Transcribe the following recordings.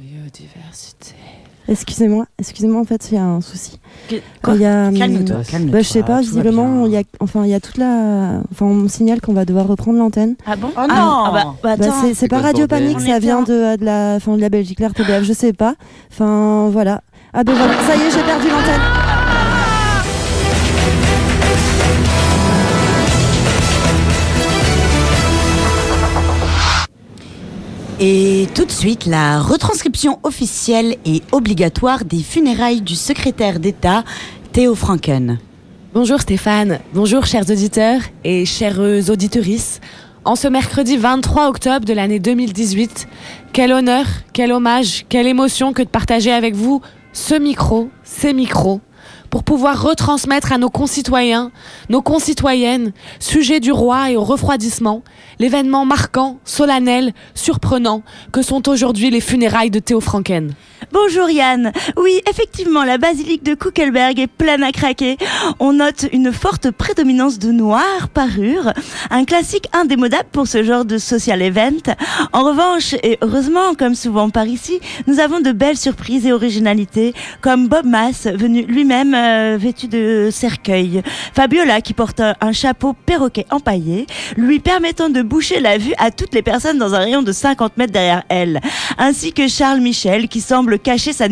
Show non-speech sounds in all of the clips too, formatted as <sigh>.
Biodiversité. Excusez-moi, excusez-moi, en fait, il y a un souci. Quoi Il y a, hum, Calme-toi, calme-toi. bah, je sais pas, visiblement, il y a, enfin, il y a toute la, enfin, on me signale qu'on va devoir reprendre l'antenne. Ah bon Oh non Ah, bah, bah, Bah, attends. c'est pas Radio Panique, ça vient en- de, de la, enfin, de la Belgique, la RTBF, je sais pas. Enfin, voilà. Ah ben voilà, ça y est, j'ai perdu l'antenne. Et tout de suite, la retranscription officielle et obligatoire des funérailles du secrétaire d'État Théo Franken. Bonjour Stéphane, bonjour chers auditeurs et chères auditrices. En ce mercredi 23 octobre de l'année 2018, quel honneur, quel hommage, quelle émotion que de partager avec vous ce micro, ces micros, pour pouvoir retransmettre à nos concitoyens, nos concitoyennes, sujets du roi et au refroidissement, l'événement marquant, solennel, surprenant que sont aujourd'hui les funérailles de Théo Franken. Bonjour Yann. Oui, effectivement, la basilique de Kuckelberg est pleine à craquer. On note une forte prédominance de noir parure, un classique indémodable pour ce genre de social event. En revanche, et heureusement, comme souvent par ici, nous avons de belles surprises et originalités, comme Bob Mass, venu lui-même euh, vêtu de cercueil. Fabiola, qui porte un, un chapeau perroquet empaillé, lui permettant de boucher la vue à toutes les personnes dans un rayon de 50 mètres derrière elle. Ainsi que Charles Michel, qui semble cacher sa,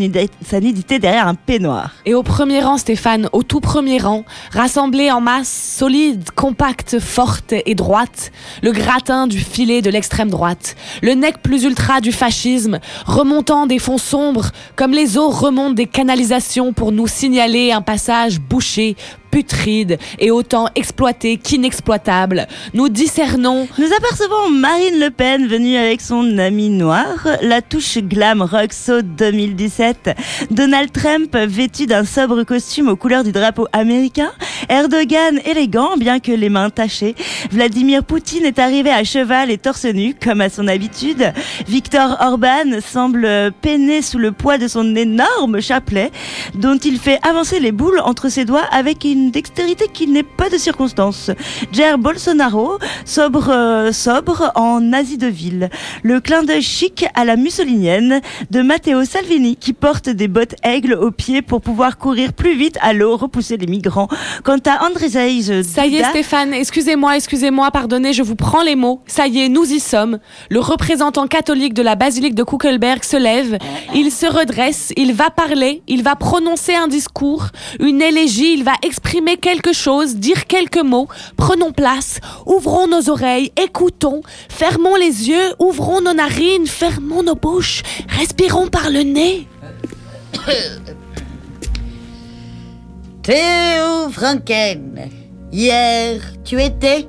sa nudité derrière un peignoir. Et au premier rang, Stéphane, au tout premier rang, rassemblés en masse solide, compacte, forte et droite, le gratin du filet de l'extrême droite, le nec plus ultra du fascisme, remontant des fonds sombres comme les eaux remontent des canalisations pour nous signaler un passage bouché, putride et autant exploité qu'inexploitable. Nous discernons Nous apercevons Marine Le Pen venue avec son ami noir, la touche glam rock saut 2017, Donald Trump vêtu d'un sobre costume aux couleurs du drapeau américain, Erdogan élégant bien que les mains tachées, Vladimir Poutine est arrivé à cheval et torse nu comme à son habitude, Viktor Orban semble peiner sous le poids de son énorme chapelet dont il fait avancer les boules entre ses doigts avec une dextérité qui n'est pas de circonstance. Jair Bolsonaro, sobre, euh, sobre en Asie de ville. Le clin d'œil chic à la mussolinienne de Matteo Salvini qui porte des bottes aigles aux pieds pour pouvoir courir plus vite à l'eau, repousser les migrants. Quant à Andrzej Ça y est, Duda- Stéphane, excusez-moi, excusez-moi, pardonnez, je vous prends les mots. Ça y est, nous y sommes. Le représentant catholique de la basilique de Kuckelberg se lève, il se redresse, il va parler, il va prononcer un discours, une élégie, il va exprimer quelque chose, dire quelques mots. Prenons place, ouvrons nos oreilles, écoutons, fermons les yeux, ouvrons nos narines, fermons nos bouches, respirons par le nez. <coughs> Théo Franken, hier tu étais,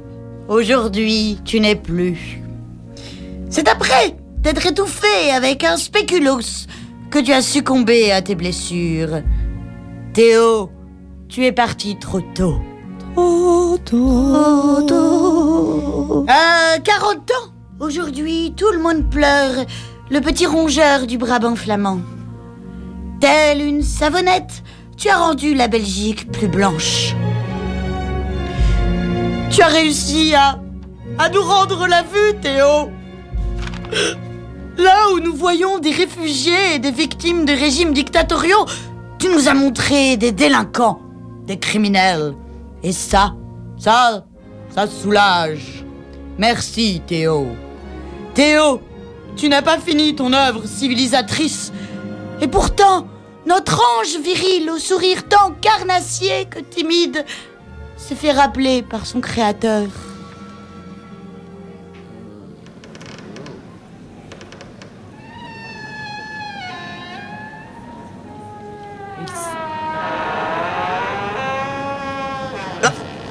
aujourd'hui tu n'es plus. C'est après t'être étouffé avec un spéculoos que tu as succombé à tes blessures. Théo, tu es parti trop tôt. Trop tôt. À 40 ans, aujourd'hui tout le monde pleure le petit rongeur du Brabant flamand. Telle une savonnette, tu as rendu la Belgique plus blanche. Tu as réussi à, à nous rendre la vue, Théo. Là où nous voyons des réfugiés et des victimes de régimes dictatoriaux, tu nous as montré des délinquants, des criminels. Et ça, ça, ça soulage. Merci, Théo. Théo, tu n'as pas fini ton œuvre civilisatrice. Et pourtant, notre ange viril au sourire tant carnassier que timide s'est fait rappeler par son créateur.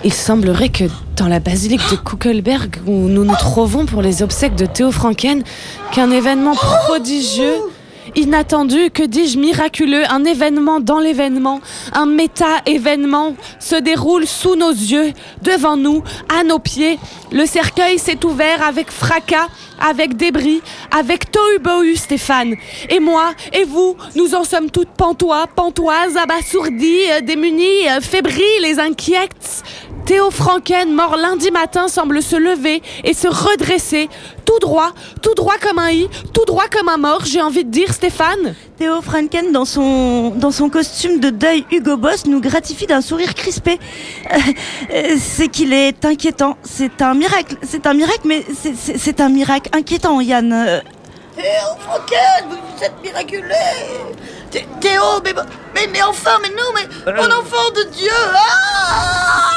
Il semblerait que dans la basilique de Kuckelberg, où nous nous trouvons pour les obsèques de Théo Franken, qu'un événement prodigieux, inattendu, que dis-je, miraculeux, un événement dans l'événement, un méta-événement se déroule sous nos yeux, devant nous, à nos pieds. Le cercueil s'est ouvert avec fracas, avec débris, avec tohu-bohu, Stéphane. Et moi, et vous, nous en sommes toutes pantois, pantoises, abasourdies, euh, démunies, euh, fébriles et inquiètes. Théo Franken, mort lundi matin, semble se lever et se redresser, tout droit, tout droit comme un i, tout droit comme un mort, j'ai envie de dire, Stéphane. Théo Franken, dans son, dans son costume de deuil Hugo Boss, nous gratifie d'un sourire crispé. Euh, euh, c'est qu'il est inquiétant. C'est un miracle. C'est un miracle, mais c'est- c'est c'est un miracle inquiétant, Yann. Euh, Théo Franken, vous, êtes miraculé Thé- Théo, mais, mais, mais enfin, mais non, mais mon enfant de Dieu ah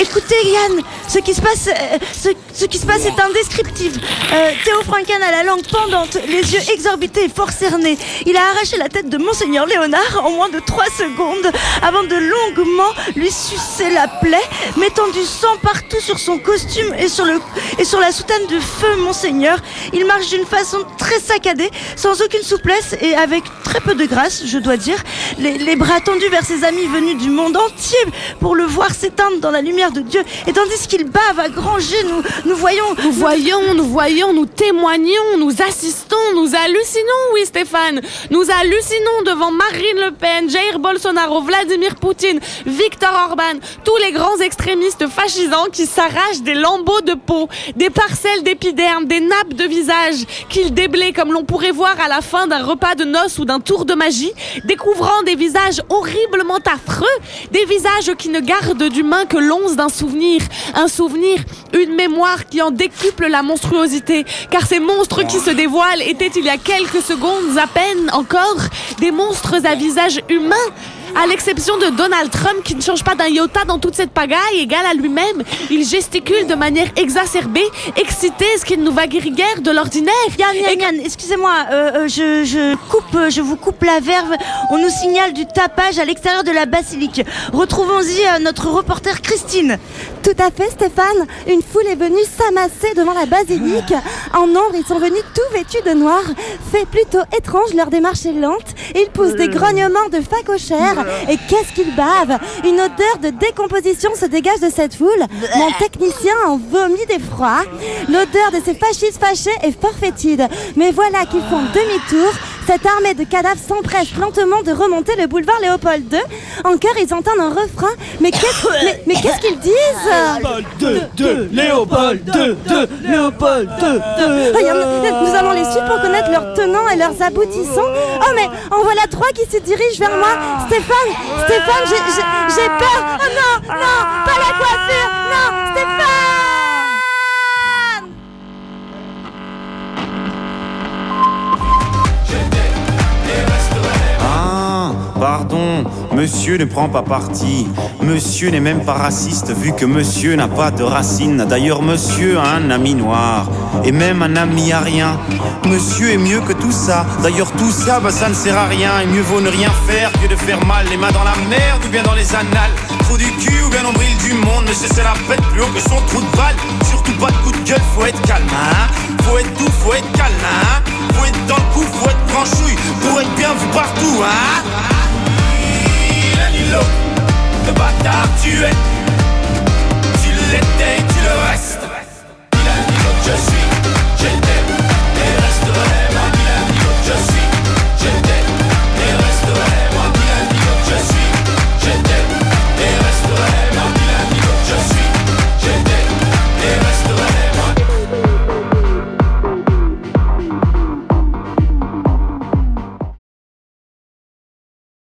Écoutez Yann, ce qui se passe, euh, ce, qui se passe est indescriptible. Euh, Théo Franken a la langue pendante, les yeux exorbités et fort cernés. Il a arraché la tête de Monseigneur Léonard en moins de 3 secondes avant de longuement lui sucer la plaie, mettant du sang partout sur son costume et sur, le, et sur la soutane de feu Monseigneur. Il marche d'une façon très saccadée, sans aucune souplesse et avec très peu de grâce, je dois dire, les, les bras tendus vers ses amis venus du monde entier pour le voir s'éteindre dans la lumière de Dieu. Et tandis qu'il bave à grands jets, nous, nous voyons... Nous voyons, nous voyons, nous témoignons, nous assistons, nous hallucinons, oui Stéphane. Nous hallucinons devant Marine Le Pen, Jair Bolsonaro, Vladimir Poutine, Viktor Orban, tous les grands extrémistes fascisants qui s'arrachent des lambeaux de peau, des parcelles d'épiderme, des nappes de visage, qu'ils déblaient comme l'on pourrait voir à la fin d'un repas de noces ou d'un tour de magie, découvrant des visages horriblement affreux, des visages qui ne gardent d'humain que l'once d'un souvenir, un souvenir, une mémoire qui en décuple la monstruosité, car ces monstres qui se dévoilent étaient il y a quelques secondes à peine encore des monstres à visage humain. À l'exception de Donald Trump qui ne change pas d'un iota dans toute cette pagaille, égal à lui-même, il gesticule de manière exacerbée, excité, ce qui ne nous va guère de l'ordinaire. Yann, Yann, Yann, excusez-moi, euh, euh, je, je coupe, euh, je vous coupe la verve. On nous signale du tapage à l'extérieur de la basilique. Retrouvons-y notre reporter Christine. Tout à fait, Stéphane. Une foule est venue s'amasser devant la basilique. En nombre, ils sont venus tout vêtus de noir. Fait plutôt étrange, leur démarche est lente. Ils poussent des grognements de facochères. Et qu'est-ce qu'ils bavent? Une odeur de décomposition se dégage de cette foule. Mon technicien en vomit d'effroi. L'odeur de ces fascistes fâchés est fort fétide. Mais voilà qu'ils font demi-tour. Cette armée de cadavres s'empresse lentement de remonter le boulevard Léopold II. En chœur, ils entendent un refrain. Mais qu'est-ce <laughs> mais, mais qu'est-ce qu'ils disent? Léopold 2, 2, Léopold 2, 2, Léopold 2, 2. Regarde, nous allons les suivre pour connaître leurs tenants et leurs aboutissants. Oh, mais en voilà trois qui se dirigent vers moi. Stéphane, Stéphane, j'ai peur. Oh non, non, pas la coiffure. Non, Stéphane pardon, monsieur ne prend pas parti. Monsieur n'est même pas raciste vu que monsieur n'a pas de racines. D'ailleurs, monsieur a un ami noir et même un ami à rien. Monsieur est mieux que tout ça. D'ailleurs, tout ça, bah, ça ne sert à rien. Et mieux vaut ne rien faire que de faire mal. Les mains dans la merde ou bien dans les annales. Trou du cul ou bien nombril du monde. Monsieur, c'est la pète plus haut que son trou de balle. Surtout pas de coup de gueule, faut être calme, hein. Faut être doux, faut être calme, hein. Faut être dans le coup, faut être branchouille. Pour être bien vu partout, hein. tu es, tu l'étais.